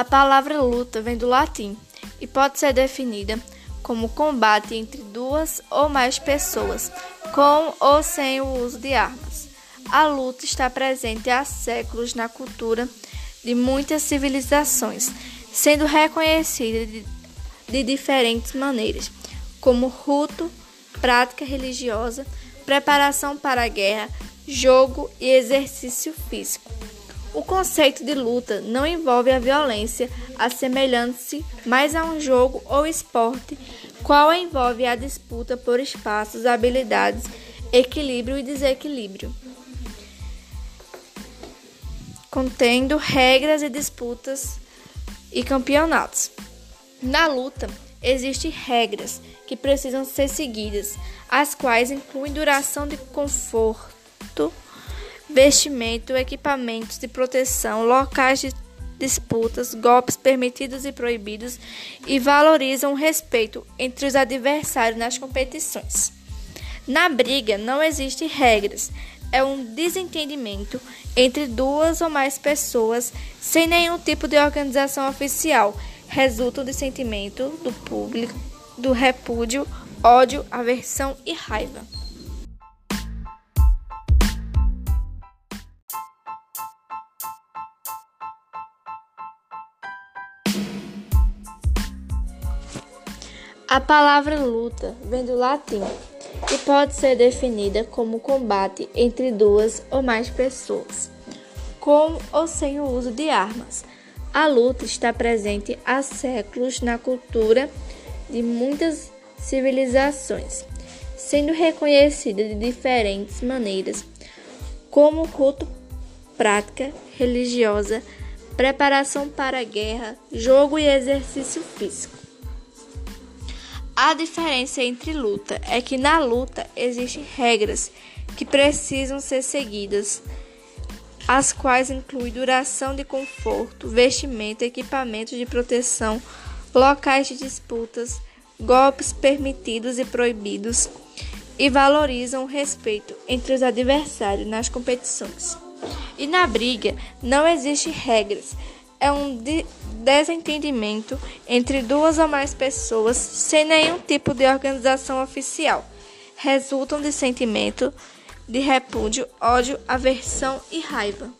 A palavra luta vem do latim e pode ser definida como combate entre duas ou mais pessoas, com ou sem o uso de armas. A luta está presente há séculos na cultura de muitas civilizações, sendo reconhecida de, de diferentes maneiras, como ruto, prática religiosa, preparação para a guerra, jogo e exercício físico. O conceito de luta não envolve a violência, assemelhando-se mais a um jogo ou esporte, qual envolve a disputa por espaços, habilidades, equilíbrio e desequilíbrio, contendo regras e disputas e campeonatos. Na luta, existem regras que precisam ser seguidas, as quais incluem duração de conforto vestimento, equipamentos de proteção, locais de disputas, golpes permitidos e proibidos e valorizam o respeito entre os adversários nas competições. Na briga não existem regras, é um desentendimento entre duas ou mais pessoas sem nenhum tipo de organização oficial. Resultam de sentimento do público, do repúdio, ódio, aversão e raiva. A palavra luta vem do latim e pode ser definida como combate entre duas ou mais pessoas, com ou sem o uso de armas. A luta está presente há séculos na cultura de muitas civilizações, sendo reconhecida de diferentes maneiras, como culto, prática religiosa, preparação para a guerra, jogo e exercício físico. A diferença entre luta é que na luta existem regras que precisam ser seguidas, as quais incluem duração de conforto, vestimento, equipamentos de proteção, locais de disputas, golpes permitidos e proibidos e valorizam o respeito entre os adversários nas competições. E na briga não existem regras, é um desentendimento entre duas ou mais pessoas sem nenhum tipo de organização oficial. Resultam de sentimento de repúdio, ódio, aversão e raiva.